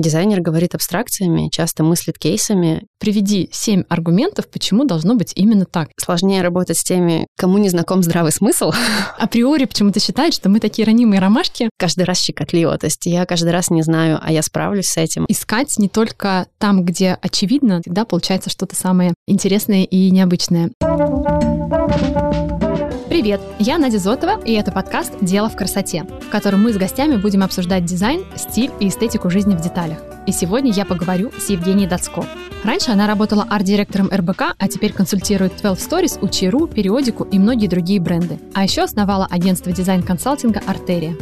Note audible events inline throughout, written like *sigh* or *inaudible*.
Дизайнер говорит абстракциями, часто мыслит кейсами. Приведи семь аргументов, почему должно быть именно так. Сложнее работать с теми, кому не знаком здравый смысл. *laughs* Априори почему-то считают, что мы такие ранимые ромашки. Каждый раз щекотливо. То есть я каждый раз не знаю, а я справлюсь с этим. Искать не только там, где очевидно, всегда получается что-то самое интересное и необычное. Привет, я Надя Зотова, и это подкаст «Дело в красоте», в котором мы с гостями будем обсуждать дизайн, стиль и эстетику жизни в деталях. И сегодня я поговорю с Евгенией Дацко. Раньше она работала арт-директором РБК, а теперь консультирует 12 Storeez, Учи.ру, Периодику и многие другие бренды. А еще основала агентство дизайн-консалтинга «Артерия».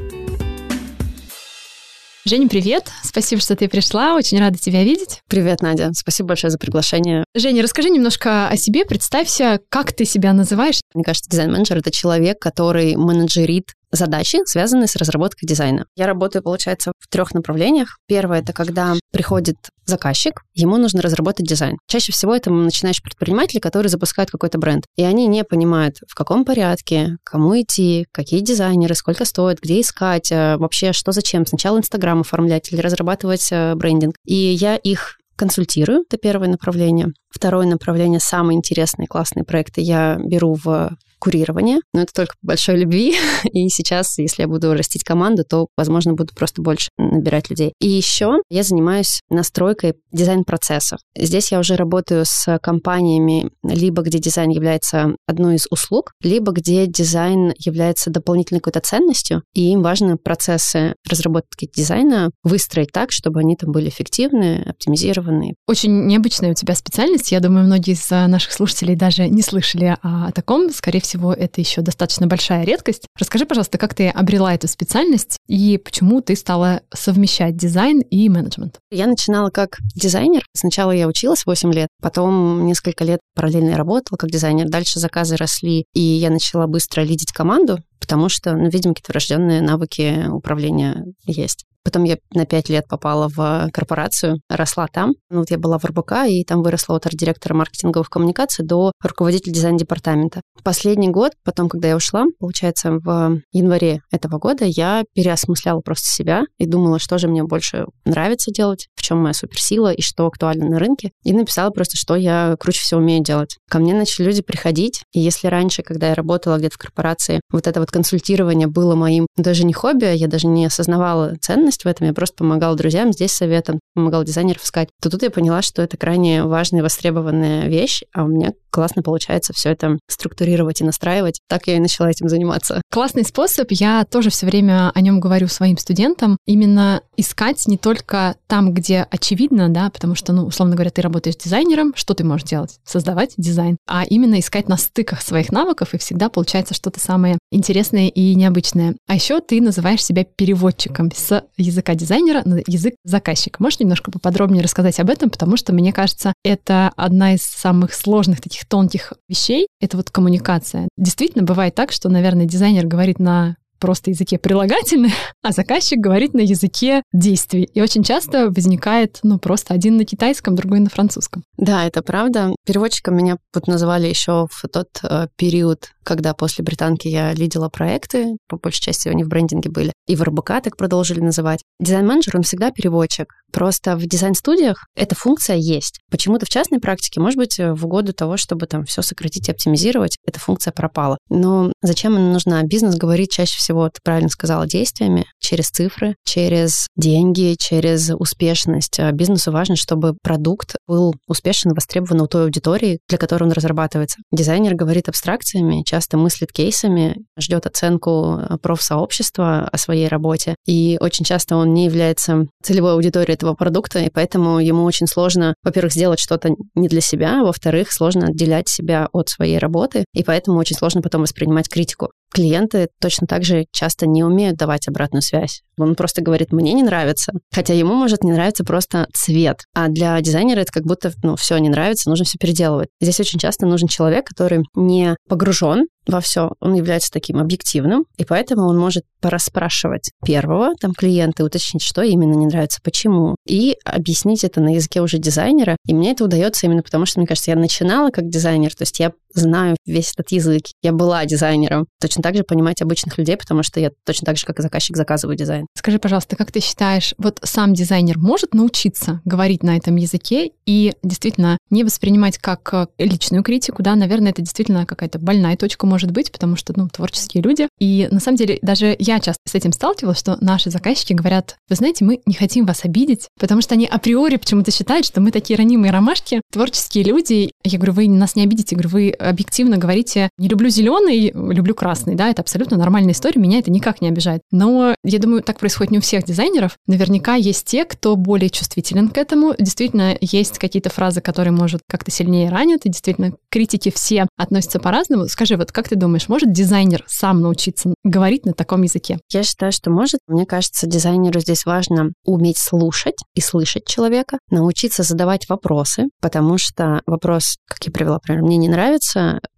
Женя, привет! Спасибо, что ты пришла. Очень рада тебя видеть. Привет, Надя. Спасибо большое за приглашение. Женя, расскажи немножко о себе, представься, как ты себя называешь. Мне кажется, дизайн-менеджер — это человек, который менеджерит задачи, связанные с разработкой дизайна. Я работаю, получается, в трех направлениях. Первое — это когда приходит заказчик, ему нужно разработать дизайн. Чаще всего это начинающие предприниматели, которые запускают какой-то бренд. И они не понимают, в каком порядке, кому идти, какие дизайнеры, сколько стоит, где искать, э, вообще что зачем. Сначала Инстаграм оформлять или разрабатывать э, брендинг. И я их консультирую, это первое направление. Второе направление, самые интересные, классные проекты я беру в курирование, но это только по большой любви. *laughs* И сейчас, если я буду растить команду, то, возможно, буду просто больше набирать людей. И еще я занимаюсь настройкой дизайн-процессов. Здесь я уже работаю с компаниями, либо где дизайн является одной из услуг, либо где дизайн является дополнительной какой-то ценностью, и им важно процессы разработки дизайна выстроить так, чтобы они там были эффективны, оптимизированы. Очень необычная у тебя специальность. Я думаю, многие из наших слушателей даже не слышали о таком. Скорее всего, это еще достаточно большая редкость. Расскажи, пожалуйста, как ты обрела эту специальность и почему ты стала совмещать дизайн и менеджмент? Я начинала как дизайнер. Сначала я училась 8 лет, потом несколько лет параллельно работала как дизайнер. Дальше заказы росли, и я начала быстро лидить команду, потому что, ну, видимо, какие-то врожденные навыки управления есть. Потом я на пять лет попала в корпорацию, росла там. Ну, вот я была в РБК, и там выросла от арт-директора маркетинговых коммуникаций до руководителя дизайн-департамента. Последний год, потом, когда я ушла, получается, в январе этого года, я переосмысляла просто себя и думала, что же мне больше нравится делать, в чем моя суперсила и что актуально на рынке. И написала просто, что я круче всего умею делать. Ко мне начали люди приходить, и если раньше, когда я работала где-то в корпорации, вот это вот консультирование было моим даже не хобби, а я даже не осознавала ценность в этом. Я просто помогала друзьям здесь советом, помогала дизайнеров искать. То тут я поняла, что это крайне важная, востребованная вещь, а у меня классно получается все это структурировать и настраивать. Так я и начала этим заниматься. Классный способ. Я тоже все время о нем говорю своим студентам. Именно искать не только там, где очевидно, да, потому что, ну, условно говоря, ты работаешь дизайнером, что ты можешь делать? Создавать дизайн. А именно искать на стыках своих навыков, и всегда получается что-то самое интересное и необычное. А еще ты называешь себя переводчиком с языка дизайнера на язык заказчика. Можешь немножко поподробнее рассказать об этом, потому что, мне кажется, это одна из самых сложных таких тонких вещей, это вот коммуникация. Действительно, бывает так, что, наверное, дизайнер говорит на просто языке прилагательных, *laughs* а заказчик говорит на языке действий. И очень часто возникает, ну, просто один на китайском, другой на французском. Да, это правда. Переводчиком меня вот называли еще в тот э, период, когда после британки я лидила проекты, по большей части они в брендинге были, и в РБК так продолжили называть. Дизайн-менеджер, он всегда переводчик. Просто в дизайн-студиях эта функция есть. Почему-то в частной практике, может быть, в угоду того, чтобы там все сократить и оптимизировать, эта функция пропала. Но зачем она нужна? Бизнес говорит чаще всего, ты правильно сказала, действиями, через цифры, через деньги, через успешность. А бизнесу важно, чтобы продукт был успешен, востребован у той аудитории, для которой он разрабатывается. Дизайнер говорит абстракциями, часто мыслит кейсами, ждет оценку профсообщества о своей работе, и очень часто он не является целевой аудиторией этого продукта, и поэтому ему очень сложно, во-первых, сделать что-то не для себя, а во-вторых, сложно отделять себя от своей работы, и поэтому очень сложно потом воспринимать критику. Клиенты точно так же часто не умеют давать обратную связь. Он просто говорит, мне не нравится. Хотя ему может не нравиться просто цвет. А для дизайнера это как будто, ну, все не нравится, нужно все переделывать. Здесь очень часто нужен человек, который не погружен во все, он является таким объективным, и поэтому он может порасспрашивать первого там клиента уточнить, что именно не нравится, почему, и объяснить это на языке уже дизайнера. И мне это удается именно потому, что, мне кажется, я начинала как дизайнер, то есть я знаю весь этот язык, я была дизайнером. Точно так же понимать обычных людей, потому что я точно так же, как и заказчик, заказываю дизайн. Скажи, пожалуйста, как ты считаешь, вот сам дизайнер может научиться говорить на этом языке и действительно не воспринимать как э, личную критику, да, наверное, это действительно какая-то больная точка может быть, потому что, ну, творческие люди. И на самом деле даже я часто с этим сталкивалась, что наши заказчики говорят, вы знаете, мы не хотим вас обидеть, потому что они априори почему-то считают, что мы такие ранимые ромашки, творческие люди. Я говорю, вы нас не обидите, я говорю, вы объективно говорите, не люблю зеленый, люблю красный, да, это абсолютно нормальная история, меня это никак не обижает. Но я думаю, так происходит не у всех дизайнеров. Наверняка есть те, кто более чувствителен к этому. Действительно, есть какие-то фразы, которые, может, как-то сильнее ранят, и действительно, критики все относятся по-разному. Скажи, вот как ты думаешь, может дизайнер сам научиться говорить на таком языке? Я считаю, что может. Мне кажется, дизайнеру здесь важно уметь слушать и слышать человека, научиться задавать вопросы, потому что вопрос, как я привела пример, мне не нравится,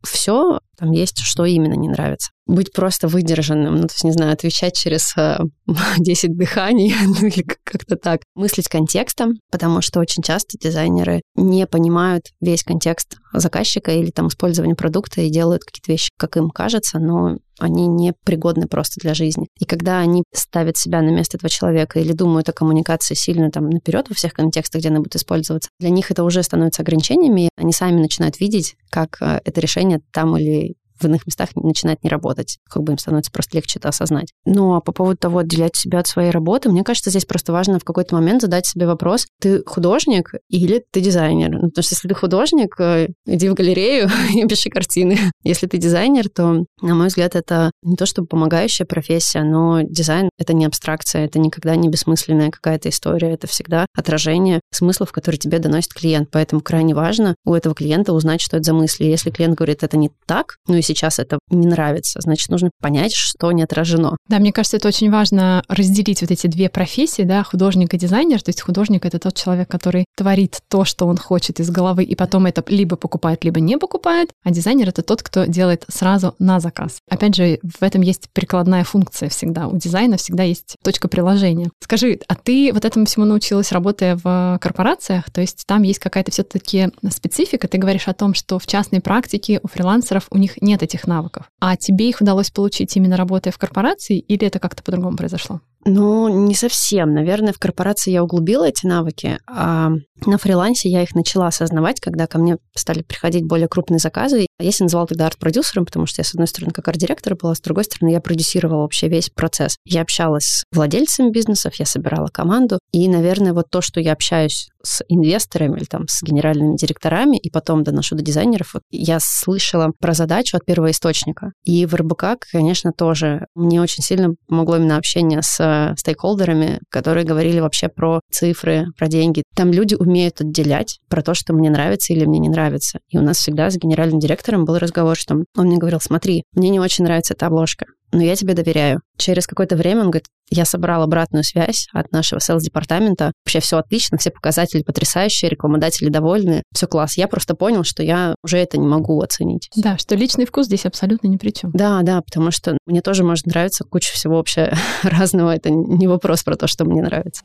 все, там есть, что именно не нравится быть просто выдержанным, ну, то есть, не знаю, отвечать через э, *laughs* 10 дыханий, *laughs* ну, или как-то так. Мыслить контекстом, потому что очень часто дизайнеры не понимают весь контекст заказчика или там использования продукта и делают какие-то вещи, как им кажется, но они не пригодны просто для жизни. И когда они ставят себя на место этого человека или думают о коммуникации сильно там наперед во всех контекстах, где она будет использоваться, для них это уже становится ограничениями, они сами начинают видеть, как э, это решение там или в иных местах начинает не работать. Как бы им становится просто легче это осознать. Ну, а по поводу того, отделять себя от своей работы, мне кажется, здесь просто важно в какой-то момент задать себе вопрос, ты художник или ты дизайнер? Ну, потому что если ты художник, э, иди в галерею *laughs* и пиши картины. Если ты дизайнер, то, на мой взгляд, это не то чтобы помогающая профессия, но дизайн — это не абстракция, это никогда не бессмысленная какая-то история, это всегда отражение смыслов, которые тебе доносит клиент. Поэтому крайне важно у этого клиента узнать, что это за мысли. Если клиент говорит, это не так, ну и сейчас это не нравится. Значит, нужно понять, что не отражено. Да, мне кажется, это очень важно разделить вот эти две профессии, да, художник и дизайнер. То есть художник — это тот человек, который творит то, что он хочет из головы, и потом это либо покупает, либо не покупает, а дизайнер — это тот, кто делает сразу на заказ. Опять же, в этом есть прикладная функция всегда. У дизайна всегда есть точка приложения. Скажи, а ты вот этому всему научилась, работая в корпорациях? То есть там есть какая-то все-таки специфика. Ты говоришь о том, что в частной практике у фрилансеров у них нет этих навыков. А тебе их удалось получить именно работая в корпорации или это как-то по-другому произошло? Ну, не совсем. Наверное, в корпорации я углубила эти навыки, а на фрилансе я их начала осознавать, когда ко мне стали приходить более крупные заказы. Я себя называла тогда арт-продюсером, потому что я, с одной стороны, как арт-директор была, с другой стороны, я продюсировала вообще весь процесс. Я общалась с владельцами бизнесов, я собирала команду, и, наверное, вот то, что я общаюсь с инвесторами или там с генеральными директорами, и потом доношу до дизайнеров, вот я слышала про задачу от первого источника. И в РБК, конечно, тоже мне очень сильно помогло именно общение с стейкхолдерами, которые говорили вообще про цифры, про деньги. Там люди умеют отделять про то, что мне нравится или мне не нравится. И у нас всегда с генеральным директором был разговор, что он мне говорил, смотри, мне не очень нравится эта обложка, но я тебе доверяю. Через какое-то время он говорит, я собрал обратную связь от нашего селс-департамента. Вообще все отлично, все показатели потрясающие, рекламодатели довольны, все класс. Я просто понял, что я уже это не могу оценить. Да, что личный вкус здесь абсолютно ни при чем. Да, да, потому что мне тоже может нравиться куча всего вообще *laughs* разного. Это не вопрос про то, что мне нравится.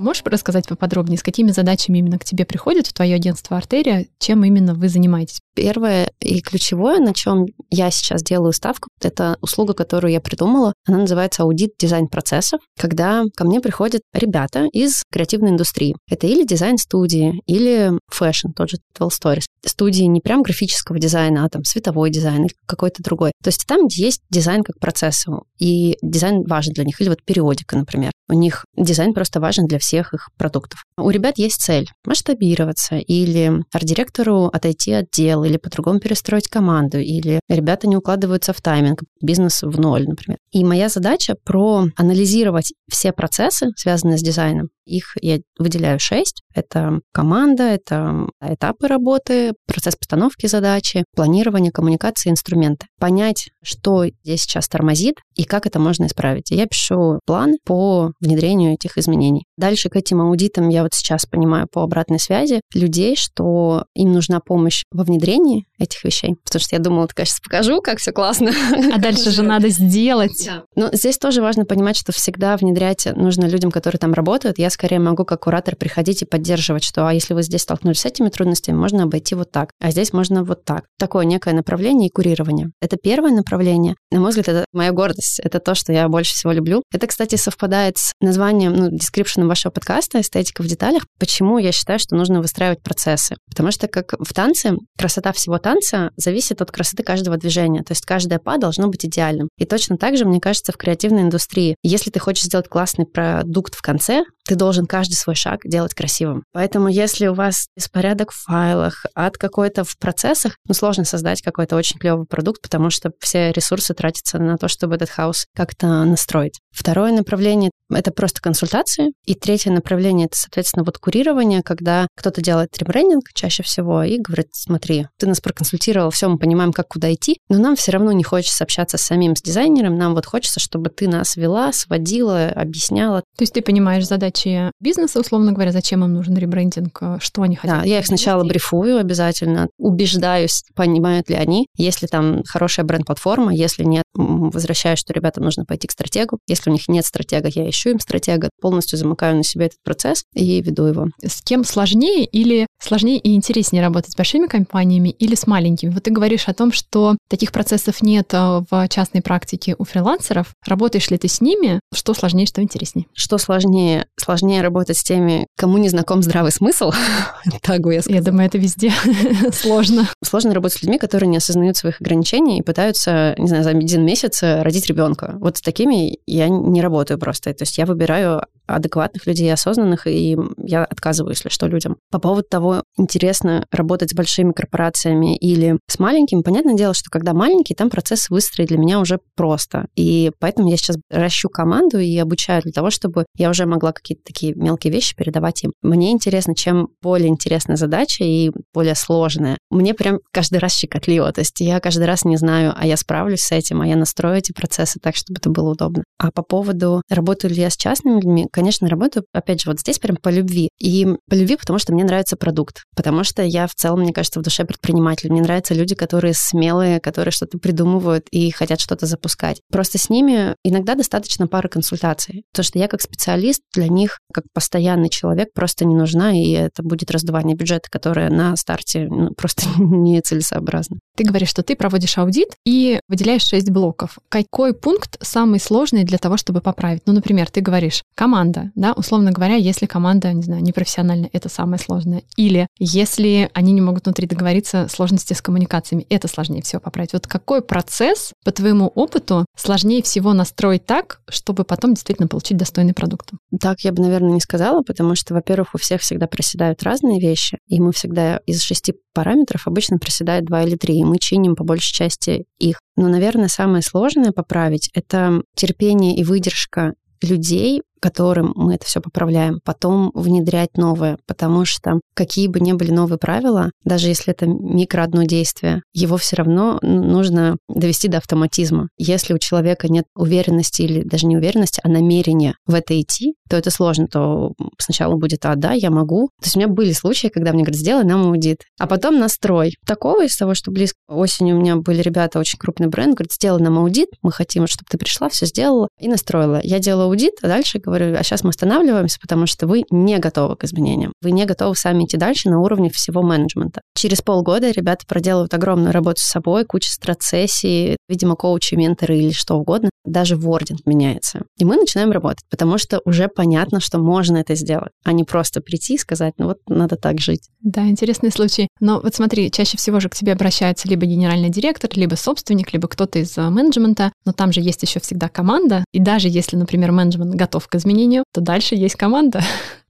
Можешь рассказать поподробнее, с какими задачами именно к тебе приходит в твое агентство «Артерия», чем именно вы занимаетесь? Первое и ключевое, на чем я сейчас делаю ставку, это услуга, которую я придумала. Она называется аудит дизайн процессов, когда ко мне приходят ребята из креативной индустрии. Это или дизайн-студии, или fashion, тот же 12 Storeez. Студии не прям графического дизайна, а там световой дизайн или какой-то другой. То есть там, где есть дизайн как процесс, и дизайн важен для них. Или вот Периодика, например. У них дизайн просто важен для всех их продуктов. У ребят есть цель масштабироваться или арт-директору отойти от дел, или по-другому перестроить команду, или ребята не укладываются в тайминг, бизнес в ноль, например. И моя задача проанализировать все процессы, связанные с дизайном, Их я выделяю шесть. Это команда, это этапы работы, процесс постановки задачи, планирование, коммуникации, инструменты. Понять, что здесь сейчас тормозит и как это можно исправить. Я пишу план по внедрению этих изменений. Дальше к этим аудитам я вот сейчас понимаю по обратной связи людей, что им нужна помощь во внедрении этих вещей. Потому что я думала, вот, конечно, покажу, как все классно. А дальше же надо сделать. Да. Но здесь тоже важно понимать, что всегда внедрять нужно людям, которые там работают. Я скорее могу как куратор приходить и поддерживать, что а если вы здесь столкнулись с этими трудностями, можно обойти вот так, а здесь можно вот так. Такое некое направление и курирование. Это первое направление. На мой взгляд, это моя гордость. Это то, что я больше всего люблю. Это, кстати, совпадает с названием, ну, дескрипшеном вашего подкаста «Эстетика в деталях». Почему я считаю, что нужно выстраивать процессы? Потому что, как в танце, красота всего танца зависит от красоты каждого движения. То есть каждое па должно быть идеальным. И точно так же, мне кажется, в креативной индустрии. Если ты хочешь сделать классный продукт в конце, ты должен каждый свой шаг делать красивым. Поэтому если у вас беспорядок в файлах, от какой-то в процессах, ну, сложно создать какой-то очень клевый продукт, потому что все ресурсы тратятся на то, чтобы этот хаос как-то настроить. Второе направление — это просто консультации. И третье направление — это, соответственно, вот курирование, когда кто-то делает ребрендинг чаще всего и говорит, смотри, ты нас проконсультировал, все, мы понимаем, как куда идти, но нам все равно не хочется общаться с самим с дизайнером, нам вот хочется, чтобы ты нас вела, сводила, объясняла. То есть ты понимаешь задачи бизнеса, условно говоря, зачем им нужен ребрендинг, что они хотят? Да, я их сначала брифую обязательно, убеждаюсь, понимают ли они, если там хорошая бренд-платформа, если нет, возвращаюсь, что ребята нужно пойти к стратегу, если у них нет стратега, я ищу им стратега, полностью замыкаю на себе этот процесс и веду его. С кем сложнее или сложнее и интереснее работать с большими компаниями или с маленькими? Вот ты говоришь о том, что таких процессов нет э, в частной практике у фрилансеров. Работаешь ли ты с ними? Что сложнее, что интереснее? Что сложнее? Сложнее работать с теми, кому не знаком здравый смысл. *laughs* так бы я сказала. Я думаю, это везде *laughs* сложно. Сложно работать с людьми, которые не осознают своих ограничений и пытаются, не знаю, за один месяц родить ребенка. Вот с такими я не работаю просто. То есть я выбираю адекватных людей, осознанных, и я отказываю, если что, людям. По поводу того, интересно работать с большими корпорациями или с маленькими, понятное дело, что когда маленький, там процесс выстроить для меня уже просто. И поэтому я сейчас ращу команду и обучаю для того, чтобы я уже могла какие-то такие мелкие вещи передавать им. Мне интересно, чем более интересная задача и более сложная. Мне прям каждый раз щекотливо. То есть я каждый раз не знаю, а я справлюсь с этим, а я настрою эти процессы так, чтобы это было удобно. А по поводу, работаю ли я с частными людьми, конечно, работаю, опять же, вот здесь прям по любви. И по любви, потому что мне нравится продукт. Потому что я в целом, мне кажется, в душе предприниматель. Мне нравятся люди, которые смелые, которые что-то придумывают и хотят что-то запускать. Просто с ними иногда достаточно пары консультаций. То, что я как специалист для них, как постоянный человек, просто не нужна, и это будет раздувание бюджета, которое на старте ну, просто *laughs* нецелесообразно. Ты говоришь, что ты проводишь аудит и выделяешь шесть блоков. Какой пункт самый сложный для того, чтобы поправить? Ну, например, ты говоришь, команда, да, условно говоря, если команда, не знаю, непрофессиональная, это самое сложное. Или если они не могут внутри договориться, сложности с коммуникациями, это сложнее всего поправить. Вот какой процесс, по твоему опыту, сложнее всего настроить так, чтобы потом действительно получить достойный продукт? Так я бы, наверное, не сказала, потому что, во-первых, у всех всегда проседают разные вещи, и мы всегда из шести параметров обычно проседает два или три, и мы чиним по большей части их. Но, наверное, самое сложное поправить — это терпение и выдержка людей, которым мы это все поправляем, потом внедрять новое, потому что какие бы ни были новые правила, даже если это микро одно действие, его все равно нужно довести до автоматизма. Если у человека нет уверенности или даже не уверенности, а намерения в это идти, то это сложно, то сначала будет, а, да, я могу. То есть у меня были случаи, когда мне говорят, сделай нам аудит, а потом настрой. Такого из того, что близко осенью у меня были ребята, очень крупный бренд, говорят, сделай нам аудит, мы хотим, чтобы ты пришла, все сделала и настроила. Я делала аудит, а дальше а сейчас мы останавливаемся, потому что вы не готовы к изменениям. Вы не готовы сами идти дальше на уровне всего менеджмента. Через полгода ребята проделывают огромную работу с собой, куча страцессий, видимо, коучи, менторы или что угодно. Даже вординг меняется. И мы начинаем работать, потому что уже понятно, что можно это сделать, а не просто прийти и сказать, ну вот надо так жить. Да, интересный случай. Но вот смотри, чаще всего же к тебе обращается либо генеральный директор, либо собственник, либо кто-то из а, менеджмента, но там же есть еще всегда команда. И даже если, например, менеджмент готов к изменению, то дальше есть команда.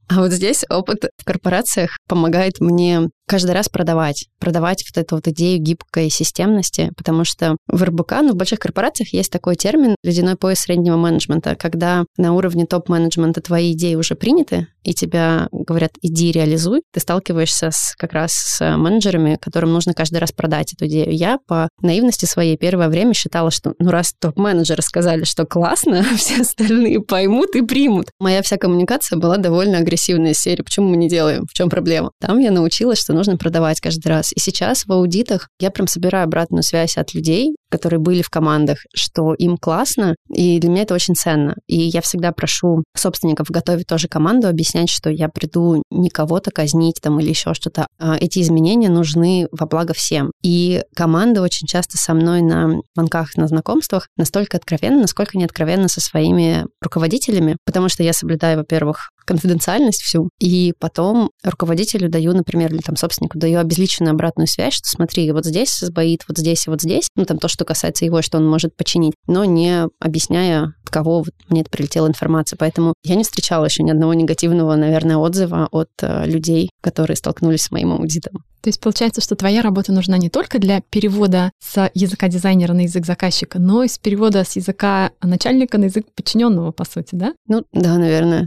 А вот здесь опыт в корпорациях помогает мне каждый раз продавать, продавать вот эту вот идею гибкой системности, потому что в РБК, ну, в больших корпорациях есть такой термин «ледяной пояс среднего менеджмента», когда на уровне топ-менеджмента твои идеи уже приняты, и тебя говорят, иди реализуй, ты сталкиваешься с, как раз с менеджерами, которым нужно каждый раз продать эту идею. Я по наивности своей первое время считала, что ну раз топ-менеджеры сказали, что классно, *laughs* все остальные поймут и примут. Моя вся коммуникация была довольно агрессивная серия. Почему мы не делаем? В чем проблема? Там я научилась, что нужно продавать каждый раз. И сейчас в аудитах я прям собираю обратную связь от людей, которые были в командах, что им классно, и для меня это очень ценно. И я всегда прошу собственников готовить тоже команду, объяснять, что я приду не кого-то казнить там или еще что-то. А эти изменения нужны во благо всем. И команда очень часто со мной на звонках, на знакомствах настолько откровенна, насколько не откровенна со своими руководителями, потому что я соблюдаю, во-первых, конфиденциальность всю, и потом руководителю даю, например, или там собственнику даю обезличенную обратную связь, что смотри, вот здесь сбоит, вот здесь и вот здесь, ну там то, что касается его, что он может починить, но не объясняя, от кого вот мне это прилетела информация. Поэтому я не встречала еще ни одного негативного, наверное, отзыва от э, людей, которые столкнулись с моим аудитом. То есть получается, что твоя работа нужна не только для перевода с языка дизайнера на язык заказчика, но и с перевода с языка начальника на язык подчиненного, по сути, да? Ну, да, наверное.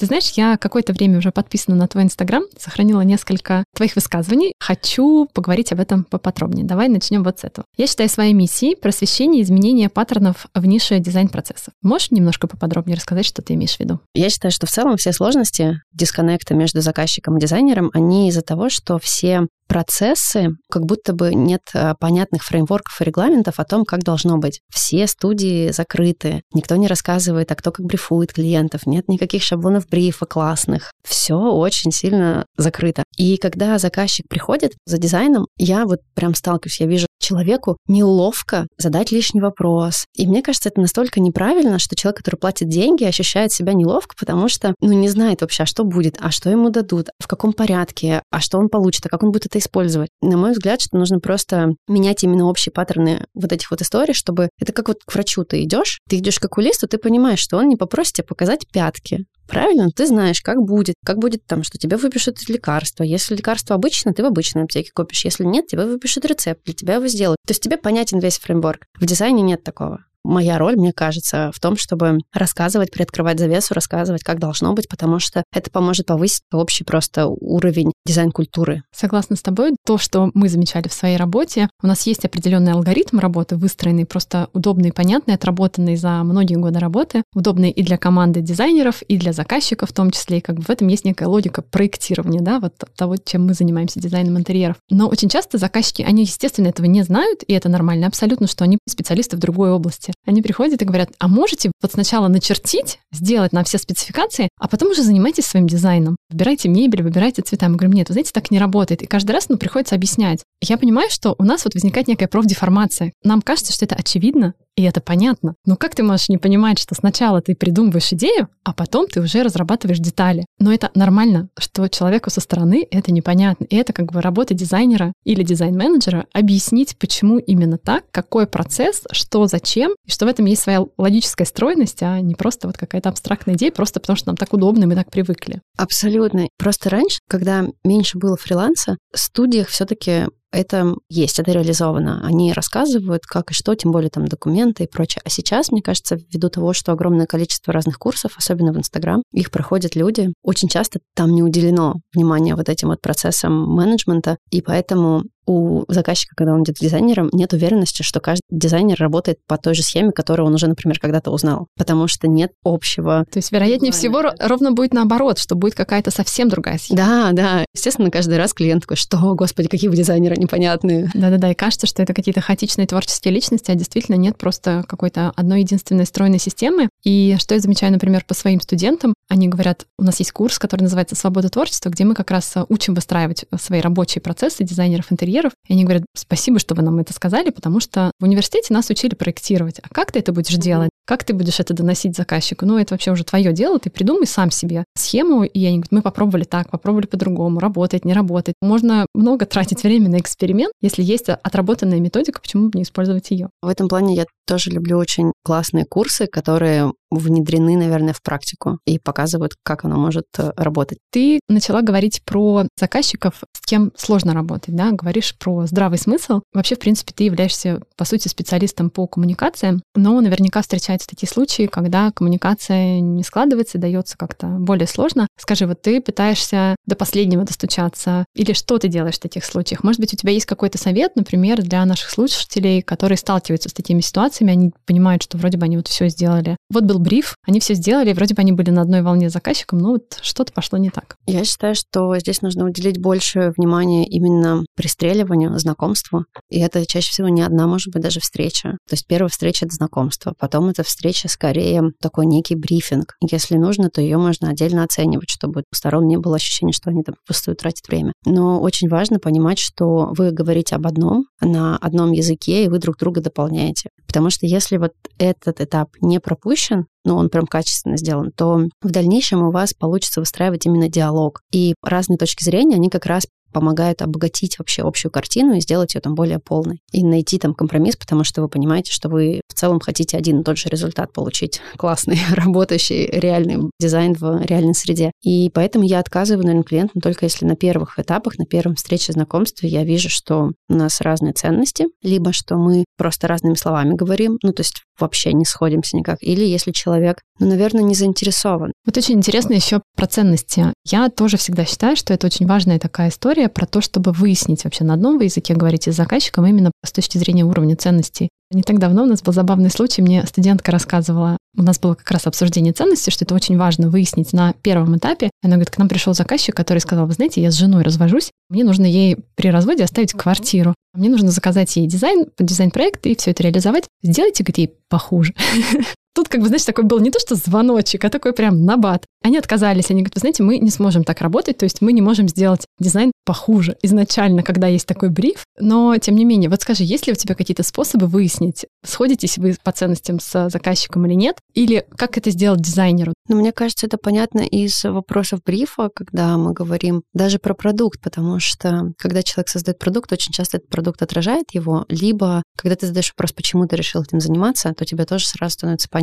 Ты знаешь, я какое-то время уже подписана на твой Инстаграм, сохранила несколько твоих высказываний. Хочу поговорить об этом поподробнее. Давай начнем вот с этого. Я считаю своей миссией просвещение и изменение паттернов в нише дизайн-процессов. Можешь немножко поподробнее рассказать, что ты имеешь в виду? Я считаю, что в целом все сложности дисконнекта между заказчиком и дизайнером, они из-за того, что все процессы, как будто бы нет э, понятных фреймворков и регламентов о том, как должно быть. Все студии закрыты, никто не рассказывает, а кто как брифует клиентов, нет никаких шаблонов брифа классных. Все очень сильно закрыто. И когда заказчик приходит за дизайном, я вот прям сталкиваюсь, я вижу человеку неловко задать лишний вопрос. И мне кажется, это настолько неправильно, что человек, который платит деньги, ощущает себя неловко, потому что, ну, не знает вообще, а что будет, а что ему дадут, в каком порядке, а что он получит, а как он будет это использовать. На мой взгляд, что нужно просто менять именно общие паттерны вот этих вот историй, чтобы это как вот к врачу ты идешь, ты идешь к окулисту, ты понимаешь, что он не попросит тебе показать пятки. Правильно, ты знаешь, как будет, как будет там, что тебе выпишут лекарство. Если лекарство обычно, ты в обычной аптеке купишь. Если нет, тебе выпишут рецепт, для тебя его сделают. То есть тебе понятен весь фреймворк. В дизайне нет такого моя роль, мне кажется, в том, чтобы рассказывать, приоткрывать завесу, рассказывать, как должно быть, потому что это поможет повысить общий просто уровень дизайн-культуры. Согласна с тобой. То, что мы замечали в своей работе, у нас есть определенный алгоритм работы, выстроенный просто удобный, понятный, отработанный за многие годы работы, удобный и для команды дизайнеров, и для заказчиков в том числе. И как бы в этом есть некая логика проектирования, да, вот того, чем мы занимаемся, дизайном интерьеров. Но очень часто заказчики, они, естественно, этого не знают, и это нормально абсолютно, что они специалисты в другой области области. Они приходят и говорят, а можете вот сначала начертить, сделать нам все спецификации, а потом уже занимайтесь своим дизайном. Выбирайте мебель, выбирайте цвета. Мы говорим, нет, вы знаете, так не работает. И каждый раз ну, приходится объяснять. Я понимаю, что у нас вот возникает некая профдеформация. Нам кажется, что это очевидно, и это понятно. Но как ты можешь не понимать, что сначала ты придумываешь идею, а потом ты уже разрабатываешь детали? Но это нормально, что человеку со стороны это непонятно. И это как бы работа дизайнера или дизайн-менеджера объяснить, почему именно так, какой процесс, что зачем, и что в этом есть своя логическая стройность, а не просто вот какая-то абстрактная идея, просто потому что нам так удобно, и мы так привыкли. Абсолютно. Просто раньше, когда меньше было фриланса, в студиях все-таки это есть, это реализовано. Они рассказывают, как и что, тем более там документы и прочее. А сейчас, мне кажется, ввиду того, что огромное количество разных курсов, особенно в Инстаграм, их проходят люди, очень часто там не уделено внимания вот этим вот процессам менеджмента, и поэтому у заказчика, когда он идет дизайнером, нет уверенности, что каждый дизайнер работает по той же схеме, которую он уже, например, когда-то узнал, потому что нет общего. То есть, вероятнее всего, ровно будет наоборот, что будет какая-то совсем другая схема. Да, да. Естественно, каждый раз клиент такой, что, господи, какие вы дизайнеры непонятные. Да-да-да, и кажется, что это какие-то хаотичные творческие личности, а действительно нет просто какой-то одной единственной стройной системы. И что я замечаю, например, по своим студентам, они говорят, у нас есть курс, который называется «Свобода творчества», где мы как раз учим выстраивать свои рабочие процессы дизайнеров интерьера, интерьеров. И они говорят, спасибо, что вы нам это сказали, потому что в университете нас учили проектировать. А как ты это будешь делать? Как ты будешь это доносить заказчику? Ну, это вообще уже твое дело, ты придумай сам себе схему, и они говорят, мы попробовали так, попробовали по-другому, работает, не работает. Можно много тратить время на эксперимент, если есть отработанная методика, почему бы не использовать ее? В этом плане я тоже люблю очень классные курсы, которые внедрены, наверное, в практику и показывают, как оно может э, работать. Ты начала говорить про заказчиков, с кем сложно работать, да, говоришь про здравый смысл. Вообще, в принципе, ты являешься, по сути, специалистом по коммуникациям, но наверняка встречаются такие случаи, когда коммуникация не складывается, дается как-то более сложно. Скажи, вот ты пытаешься до последнего достучаться, или что ты делаешь в таких случаях? Может быть, у тебя есть какой-то совет, например, для наших слушателей, которые сталкиваются с такими ситуациями, они понимают, что вроде бы они вот все сделали. Вот был бриф, они все сделали, вроде бы они были на одной волне с заказчиком, но вот что-то пошло не так. Я считаю, что здесь нужно уделить больше внимания именно пристреливанию, знакомству. И это чаще всего не одна, может быть, даже встреча. То есть первая встреча — это знакомство, потом это встреча скорее такой некий брифинг. Если нужно, то ее можно отдельно оценивать, чтобы у сторон не было ощущения, что они там пустую тратят время. Но очень важно понимать, что вы говорите об одном, на одном языке, и вы друг друга дополняете. Потому что если вот этот этап не пропущен, ну, он прям качественно сделан, то в дальнейшем у вас получится выстраивать именно диалог. И разные точки зрения, они как раз помогают обогатить вообще общую картину и сделать ее там более полной. И найти там компромисс, потому что вы понимаете, что вы в целом хотите один и тот же результат получить. *laughs* Классный, работающий, реальный дизайн в реальной среде. И поэтому я отказываю, наверное, клиентам только если на первых этапах, на первом встрече знакомстве я вижу, что у нас разные ценности, либо что мы просто разными словами говорим, ну, то есть вообще не сходимся никак, или если человек, ну, наверное, не заинтересован. Вот очень интересно еще про ценности. Я тоже всегда считаю, что это очень важная такая история про то, чтобы выяснить вообще на одном языке говорить с заказчиком именно с точки зрения уровня ценностей. Не так давно у нас был забавный случай, мне студентка рассказывала, у нас было как раз обсуждение ценностей, что это очень важно выяснить на первом этапе. Она говорит, к нам пришел заказчик, который сказал, вы знаете, я с женой развожусь, мне нужно ей при разводе оставить квартиру. Мне нужно заказать ей дизайн, дизайн-проект и все это реализовать. Сделайте, говорит, ей похуже. *laughs* Тут, как бы, знаешь, такой был не то, что звоночек, а такой прям набат. Они отказались, они говорят, вы знаете, мы не сможем так работать, то есть мы не можем сделать дизайн похуже изначально, когда есть такой бриф. Но, тем не менее, вот скажи, есть ли у тебя какие-то способы выяснить, сходитесь вы по ценностям с заказчиком или нет, или как это сделать дизайнеру? Ну, мне кажется, это понятно из вопросов брифа, когда мы говорим даже про продукт, потому что когда человек создает продукт, очень часто этот продукт отражает его, либо когда ты задаешь вопрос, почему ты решил этим заниматься, то тебе тоже сразу становится понятно.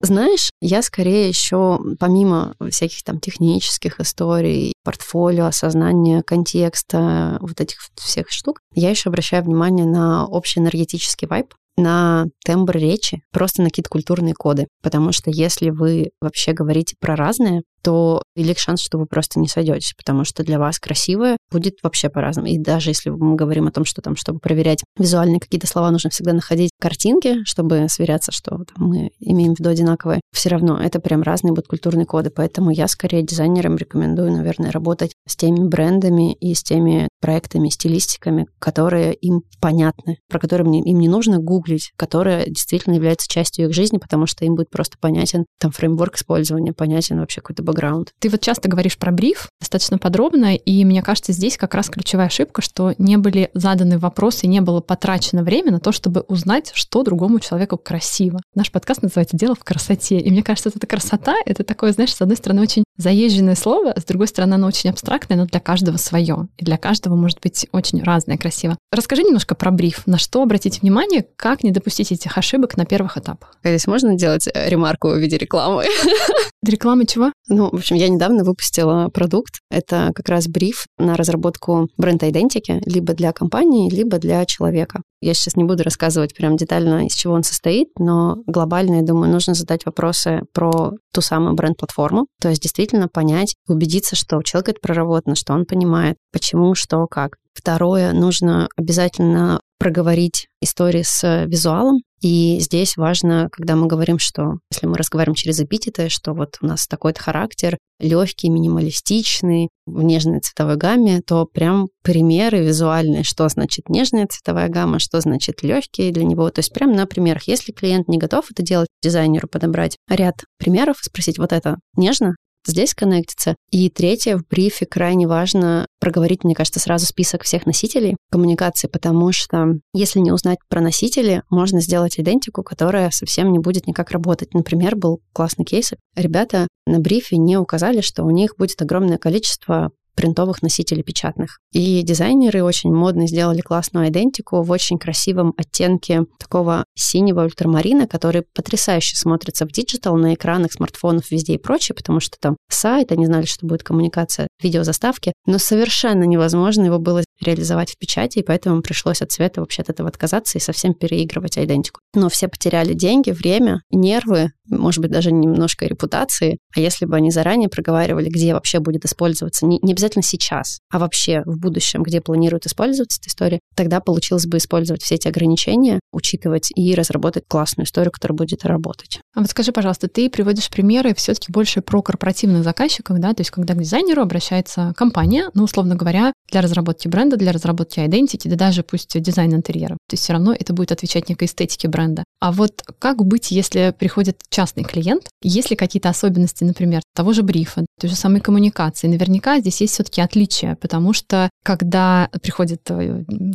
Знаешь, я скорее еще, помимо всяких там технических историй, портфолио, осознания контекста, вот этих всех штук, я еще обращаю внимание на общий энергетический вайб, на тембр речи, просто на какие-то культурные коды. Потому что если вы вообще говорите про разное, то велик шанс, что вы просто не сойдетесь, потому что для вас красивое будет вообще по-разному. И даже если мы говорим о том, что там, чтобы проверять визуальные какие-то слова, нужно всегда находить картинки, чтобы сверяться, что там, мы имеем в виду одинаковые, все равно это прям разные будут культурные коды. Поэтому я скорее дизайнерам рекомендую, наверное, работать с теми брендами и с теми проектами, стилистиками, которые им понятны, про которые им не нужно гуглить, которые действительно являются частью их жизни, потому что им будет просто понятен там фреймворк использования, понятен вообще какой-то бэкграунд. Ты вот часто говоришь про бриф достаточно подробно, и мне кажется, здесь как раз ключевая ошибка, что не были заданы вопросы, не было потрачено время на то, чтобы узнать, что другому человеку красиво. Наш подкаст называется «Дело в красоте», и мне кажется, эта красота — это такое, знаешь, с одной стороны, очень заезженное слово, с другой стороны, оно очень абстрактное, но для каждого свое, и для каждого может быть очень разное красиво. Расскажи немножко про бриф, на что обратить внимание, как не допустить этих ошибок на первых этапах. Здесь можно делать ремарку в виде рекламы? *laughs* Рекламы чего? Ну, в общем, я недавно выпустила продукт. Это как раз бриф на разработку бренд-идентики либо для компании, либо для человека. Я сейчас не буду рассказывать прям детально, из чего он состоит, но глобально, я думаю, нужно задать вопросы про ту самую бренд-платформу. То есть действительно понять, убедиться, что у человека это проработано, что он понимает, почему, что, как. Второе, нужно обязательно проговорить истории с визуалом. И здесь важно, когда мы говорим, что если мы разговариваем через эпитеты, что вот у нас такой-то характер, легкий, минималистичный, в нежной цветовой гамме, то прям примеры визуальные, что значит нежная цветовая гамма, что значит легкие для него. То есть прям на примерах. Если клиент не готов это делать, дизайнеру подобрать ряд примеров, спросить, вот это нежно, здесь коннектится. И третье, в брифе крайне важно проговорить, мне кажется, сразу список всех носителей коммуникации, потому что если не узнать про носители, можно сделать идентику, которая совсем не будет никак работать. Например, был классный кейс. Ребята на брифе не указали, что у них будет огромное количество принтовых носителей печатных. И дизайнеры очень модно сделали классную айдентику в очень красивом оттенке такого синего ультрамарина, который потрясающе смотрится в digital на экранах смартфонов везде и прочее, потому что там сайт, они знали, что будет коммуникация видеозаставки, но совершенно невозможно его было реализовать в печати, и поэтому пришлось от цвета вообще от этого отказаться и совсем переигрывать айдентику. Но все потеряли деньги, время, нервы, может быть, даже немножко репутации. А если бы они заранее проговаривали, где вообще будет использоваться, не, не обязательно сейчас, а вообще в будущем, где планируют использоваться эта история, тогда получилось бы использовать все эти ограничения, учитывать и разработать классную историю, которая будет работать. А вот скажи, пожалуйста, ты приводишь примеры все-таки больше про корпоративных заказчиков, да, то есть когда к дизайнеру обращается компания, ну, условно говоря, для разработки бренда, для разработки identity, да даже пусть дизайн интерьера. То есть все равно это будет отвечать некой эстетике бренда. А вот как быть, если приходит частный клиент, есть ли какие-то особенности, например, того же брифа, той же самой коммуникации? Наверняка здесь есть все-таки отличия, потому что когда приходит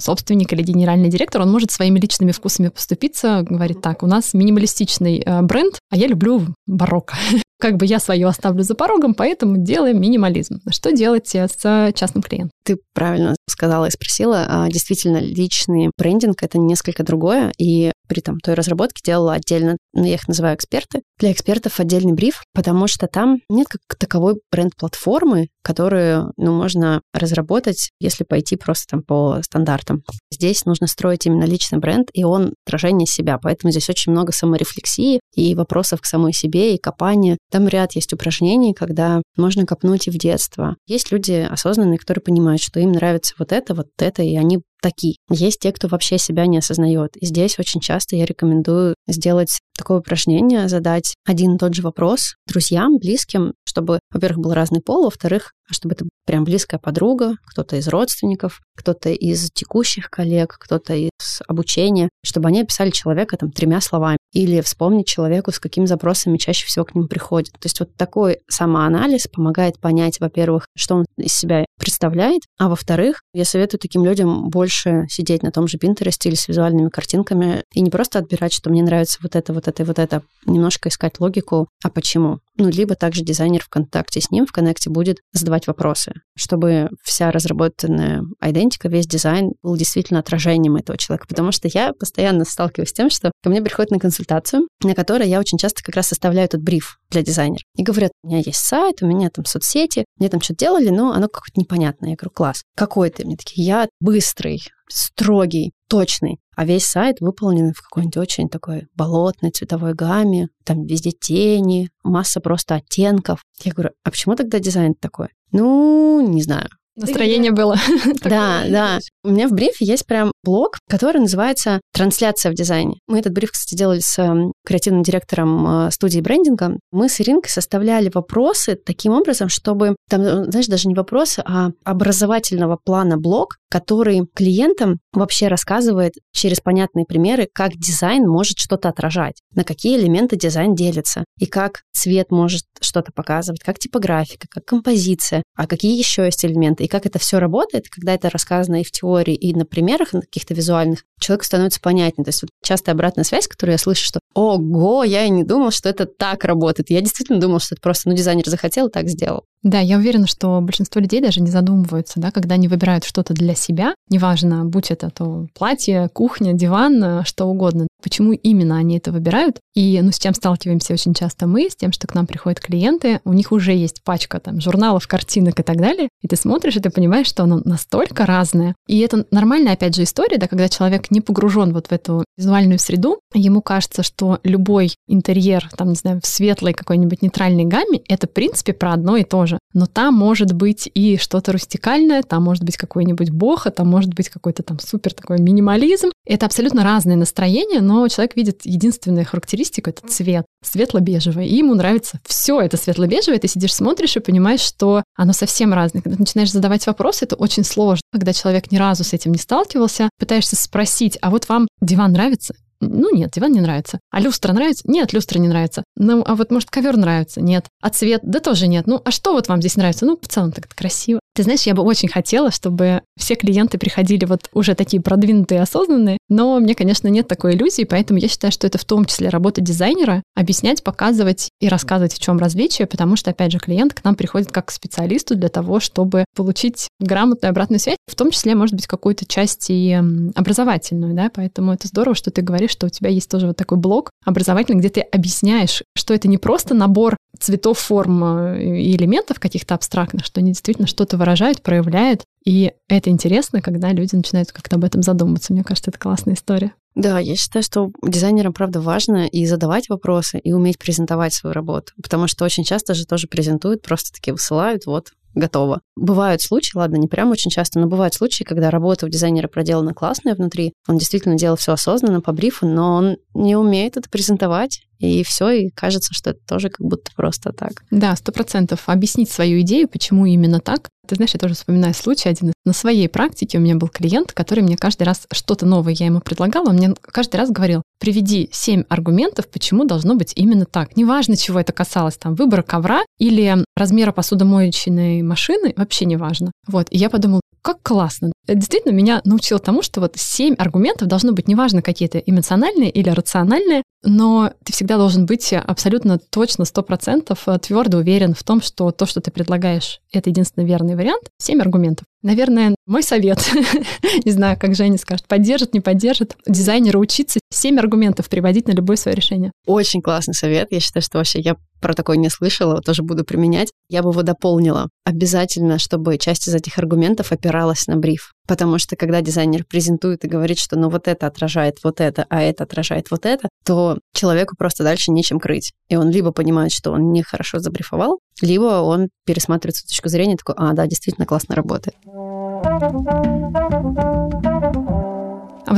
собственник или генеральный директор, он может своими личными вкусами поступиться, говорит так, у нас минималистичный э, бренд, а я люблю барокко как бы я свое оставлю за порогом, поэтому делаем минимализм. Что делать э, с частным клиентом? Ты правильно сказала и спросила. А, действительно, личный брендинг — это несколько другое, и при там, той разработке делала отдельно, ну, я их называю эксперты, для экспертов отдельный бриф, потому что там нет как таковой бренд-платформы, которую, ну, можно разработать, если пойти просто там по стандартам. Здесь нужно строить именно личный бренд, и он отражение себя, поэтому здесь очень много саморефлексии и вопросов к самой себе, и копания. Там ряд есть упражнений, когда можно копнуть и в детство. Есть люди осознанные, которые понимают, что им нравится вот это, вот это, и они такие. Есть те, кто вообще себя не осознает. И здесь очень часто я рекомендую сделать такое упражнение, задать один и тот же вопрос друзьям, близким, чтобы, во-первых, был разный пол, во-вторых, чтобы это прям близкая подруга, кто-то из родственников, кто-то из текущих коллег, кто-то из обучения, чтобы они описали человека там тремя словами или вспомнить человеку, с какими запросами чаще всего к ним приходят. То есть вот такой самоанализ помогает понять, во-первых, что он из себя представляет, а во-вторых, я советую таким людям больше сидеть на том же Pinterest или с визуальными картинками и не просто отбирать, что мне нравится вот это, вот это и вот это, немножко искать логику, а почему. Ну, либо также дизайнер в контакте с ним, в коннекте будет задавать вопросы, чтобы вся разработанная идентика, весь дизайн был действительно отражением этого человека. Потому что я постоянно сталкиваюсь с тем, что ко мне приходят на консультацию, на которой я очень часто как раз составляю этот бриф для дизайнера. И говорят, у меня есть сайт, у меня там соцсети, мне там что-то делали, но оно какое-то непонятное. Я говорю, класс. Какой ты? Мне такие, я быстрый, строгий, точный, а весь сайт выполнен в какой-нибудь очень такой болотной цветовой гамме, там везде тени, масса просто оттенков. Я говорю, а почему тогда дизайн такой? Ну, не знаю. Настроение было. *laughs* Да, да. У меня в брифе есть прям блог, который называется «Трансляция в дизайне». Мы этот бриф, кстати, делали с эм, креативным директором э, студии брендинга. Мы с Иринкой составляли вопросы таким образом, чтобы, там, э, знаешь, даже не вопросы, а образовательного плана блог, который клиентам вообще рассказывает через понятные примеры, как дизайн может что-то отражать, на какие элементы дизайн делится, и как цвет может что-то показывать, как типографика, как композиция, а какие еще есть элементы, и как это все работает, когда это рассказано и в теории, и на примерах каких-то визуальных, человеку становится понятнее. То есть вот частая обратная связь, которую я слышу, что «Ого, я и не думал, что это так работает». Я действительно думал, что это просто, ну, дизайнер захотел и так сделал. Да, я уверена, что большинство людей даже не задумываются, да, когда они выбирают что-то для себя, неважно, будь это то платье, кухня, диван, что угодно, почему именно они это выбирают. И ну, с чем сталкиваемся очень часто мы, с тем, что к нам приходят клиенты, у них уже есть пачка там журналов, картинок и так далее, и ты смотришь, и ты понимаешь, что оно настолько разное. И это нормальная, опять же, история, да, когда человек не погружен вот в эту визуальную среду, ему кажется, что любой интерьер, там, не знаю, в светлой какой-нибудь нейтральной гамме, это, в принципе, про одно и то же. Но там может быть и что-то рустикальное, там может быть какой-нибудь бога, там может быть какой-то там супер такой минимализм. Это абсолютно разные настроения, но человек видит единственную характеристику — это цвет, светло-бежевый, и ему нравится все это светло-бежевое, ты сидишь, смотришь и понимаешь, что оно совсем разное. Когда ты начинаешь задавать вопросы, это очень сложно. Когда человек ни разу с этим не сталкивался, пытаешься спросить, а вот вам диван нравится? Ну нет, диван не нравится. А люстра нравится? Нет, люстра не нравится. Ну, а вот, может, ковер нравится? Нет. А цвет? Да тоже нет. Ну, а что вот вам здесь нравится? Ну, в целом так красиво. Ты знаешь, я бы очень хотела, чтобы все клиенты приходили вот уже такие продвинутые, осознанные, но мне, конечно, нет такой иллюзии, поэтому я считаю, что это в том числе работа дизайнера, объяснять, показывать и рассказывать, в чем различие, потому что, опять же, клиент к нам приходит как к специалисту для того, чтобы получить грамотную обратную связь, в том числе, может быть, какую-то часть и образовательную, да, поэтому это здорово, что ты говоришь, что у тебя есть тоже вот такой блок образовательный, где ты объясняешь, что это не просто набор цветов, форм э, и элементов каких-то абстрактных, что они действительно что-то выражают, проявляют, и это интересно, когда люди начинают как-то об этом задумываться. Мне кажется, это классная история. Да, я считаю, что дизайнерам, правда, важно и задавать вопросы, и уметь презентовать свою работу. Потому что очень часто же тоже презентуют, просто таки высылают, вот, готово. Бывают случаи, ладно, не прям очень часто, но бывают случаи, когда работа у дизайнера проделана классная внутри, он действительно делал все осознанно, по брифу, но он не умеет это презентовать, и все, и кажется, что это тоже как будто просто так. Да, сто процентов. Объяснить свою идею, почему именно так. Ты знаешь, я тоже вспоминаю случай один. На своей практике у меня был клиент, который мне каждый раз что-то новое я ему предлагала, он мне каждый раз говорил, приведи семь аргументов, почему должно быть именно так. Неважно, чего это касалось, там, выбора ковра или размера посудомоечной машины, вообще не важно. Вот, и я подумала, как классно. Это действительно меня научило тому, что вот семь аргументов должно быть неважно какие-то эмоциональные или рациональные, но ты всегда должен быть абсолютно точно, сто процентов э, твердо уверен в том, что то, что ты предлагаешь, это единственный верный вариант. Семь аргументов. Наверное, мой совет, *laughs* не знаю, как Женя скажет, поддержит, не поддержит, дизайнеру учиться семь аргументов приводить на любое свое решение. Очень классный совет. Я считаю, что вообще я про такое не слышала, тоже буду применять. Я бы его дополнила. Обязательно, чтобы часть из этих аргументов опиралась на бриф. Потому что когда дизайнер презентует и говорит, что ну вот это отражает вот это, а это отражает вот это, то человеку просто дальше нечем крыть. И он либо понимает, что он нехорошо забрифовал, либо он пересматривает свою точку зрения и такой, а, да, действительно классно работает.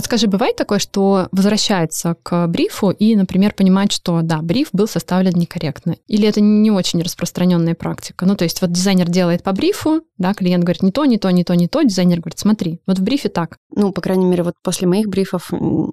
Вот скажи, бывает такое, что возвращается к брифу и, например, понимает, что да, бриф был составлен некорректно? Или это не очень распространенная практика? Ну, то есть вот дизайнер делает по брифу, да, клиент говорит не то, не то, не то, не то, дизайнер говорит, смотри, вот в брифе так. Ну, по крайней мере, вот после моих брифов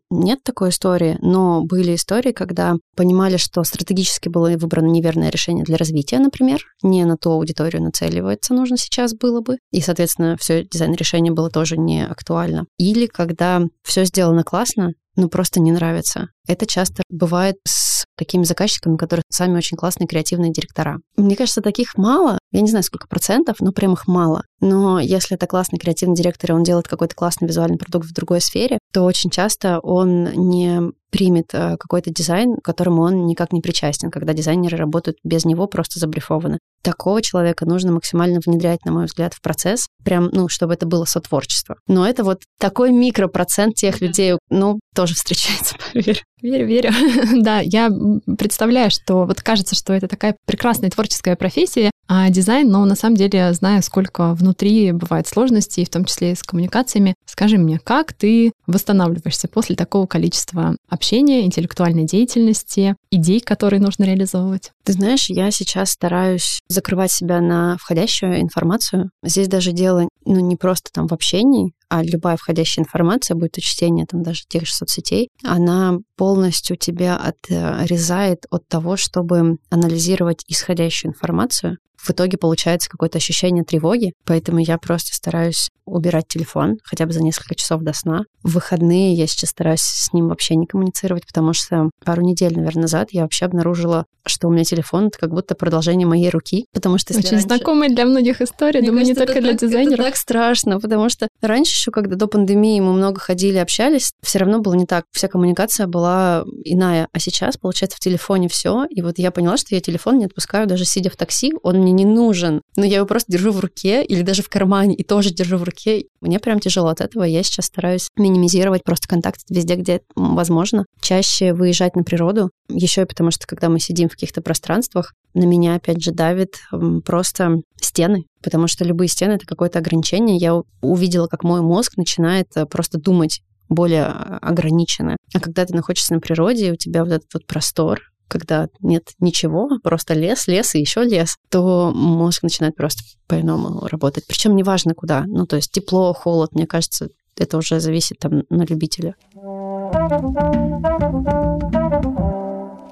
нет такой истории, но были истории, когда понимали, что стратегически было выбрано неверное решение для развития, например, не на ту аудиторию нацеливается нужно сейчас было бы, и, соответственно, все дизайн решения было тоже не актуально. Или когда все сделано классно, но просто не нравится. Это часто бывает с такими заказчиками, которые сами очень классные креативные директора. Мне кажется, таких мало. Я не знаю, сколько процентов, но прям их мало. Но если это классный креативный директор, и он делает какой-то классный визуальный продукт в другой сфере, то очень часто он не примет э, какой-то дизайн, к которому он никак не причастен, когда дизайнеры работают без него, просто забрифованы. Такого человека нужно максимально внедрять, на мой взгляд, в процесс, прям, ну, чтобы это было сотворчество. Но это вот такой микропроцент тех людей, ну, тоже встречается, *laughs* поверь. Верю, верю. *laughs* да, я представляю, что вот кажется, что это такая прекрасная творческая профессия, а дизайн, но на самом деле знаю, сколько внутри бывает сложностей, в том числе и с коммуникациями. Скажи мне, как ты восстанавливаешься после такого количества общения, интеллектуальной деятельности, идей, которые нужно реализовывать? Ты знаешь, я сейчас стараюсь закрывать себя на входящую информацию. Здесь даже дело ну, не просто там в общении, а любая входящая информация, будет то чтение там даже тех же соцсетей, она полностью тебя отрезает от того, чтобы анализировать исходящую информацию. В итоге получается какое-то ощущение тревоги, поэтому я просто стараюсь убирать телефон хотя бы за несколько часов до сна. В выходные я сейчас стараюсь с ним вообще не коммуницировать, потому что пару недель, наверное, назад я вообще обнаружила, что у меня телефон — это как будто продолжение моей руки, потому что... Очень раньше... знакомая для многих история, думаю, кажется, не только для так, дизайнеров. Это так страшно, потому что раньше еще, когда до пандемии мы много ходили, общались, все равно было не так. Вся коммуникация была иная. А сейчас, получается, в телефоне все. И вот я поняла, что я телефон не отпускаю, даже сидя в такси, он мне не нужен. Но я его просто держу в руке или даже в кармане и тоже держу в руке. Мне прям тяжело от этого. Я сейчас стараюсь минимизировать просто контакт везде, где возможно. Чаще выезжать на природу. Еще и потому, что когда мы сидим в каких-то пространствах, на меня, опять же, давит просто стены, потому что любые стены — это какое-то ограничение. Я увидела, как мой мозг начинает э, просто думать более а, ограниченно. А когда ты находишься на природе, у тебя вот этот вот простор, когда нет ничего, просто лес, лес и еще лес, то мозг начинает просто по-иному работать. Причем неважно куда. Ну, то есть тепло, холод, мне кажется, это уже зависит там на любителя.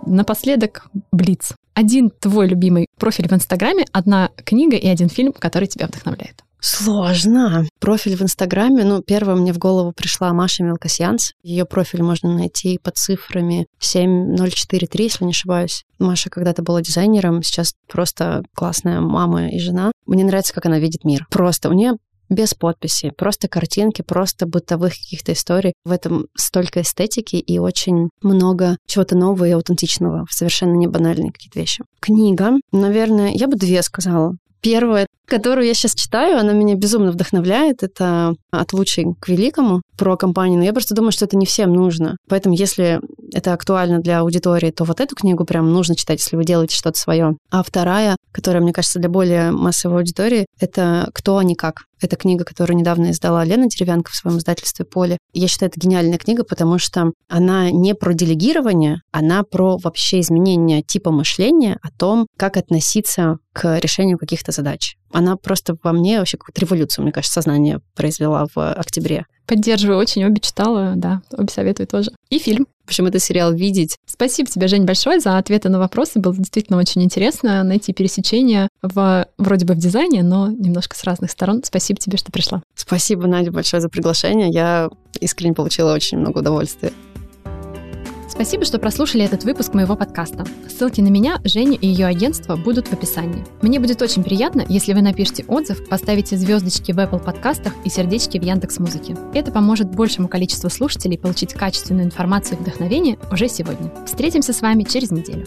Напоследок, Блиц. Один твой любимый профиль в Инстаграме, одна книга и один фильм, который тебя вдохновляет. Сложно. Профиль в Инстаграме, ну, первая мне в голову пришла Маша Мелкосьянс. Ее профиль можно найти под цифрами 7043, если не ошибаюсь. Маша когда-то была дизайнером, сейчас просто классная мама и жена. Мне нравится, как она видит мир. Просто у нее без подписи, просто картинки, просто бытовых каких-то историй. В этом столько эстетики и очень много чего-то нового и аутентичного, совершенно не банальные какие-то вещи. Книга, наверное, я бы две сказала. Первая, которую я сейчас читаю, она меня безумно вдохновляет. Это «От лучшей к великому» про компанию. Но я просто думаю, что это не всем нужно. Поэтому, если это актуально для аудитории, то вот эту книгу прям нужно читать, если вы делаете что-то свое. А вторая, которая, мне кажется, для более массовой аудитории, это «Кто, а не как». Это книга, которую недавно издала Лена Деревянко в своем издательстве «Поле». Я считаю, это гениальная книга, потому что она не про делегирование, она про вообще изменение типа мышления о том, как относиться к решению каких-то задач. Она просто во мне вообще какую-то революцию, мне кажется, сознание произвела в октябре. Поддерживаю очень, обе читала, да, обе советую тоже. И фильм. В общем, это сериал «Видеть». Спасибо тебе, Жень, большое за ответы на вопросы. Было действительно очень интересно найти пересечения в, вроде бы в дизайне, но немножко с разных сторон. Спасибо тебе, что пришла. Спасибо, Надя, большое за приглашение. Я искренне получила очень много удовольствия. Спасибо, что прослушали этот выпуск моего подкаста. Ссылки на меня, Женю и ее агентство будут в описании. Мне будет очень приятно, если вы напишите отзыв, поставите звездочки в Apple подкастах и сердечки в Яндекс Музыке. Это поможет большему количеству слушателей получить качественную информацию и вдохновение уже сегодня. Встретимся с вами через неделю.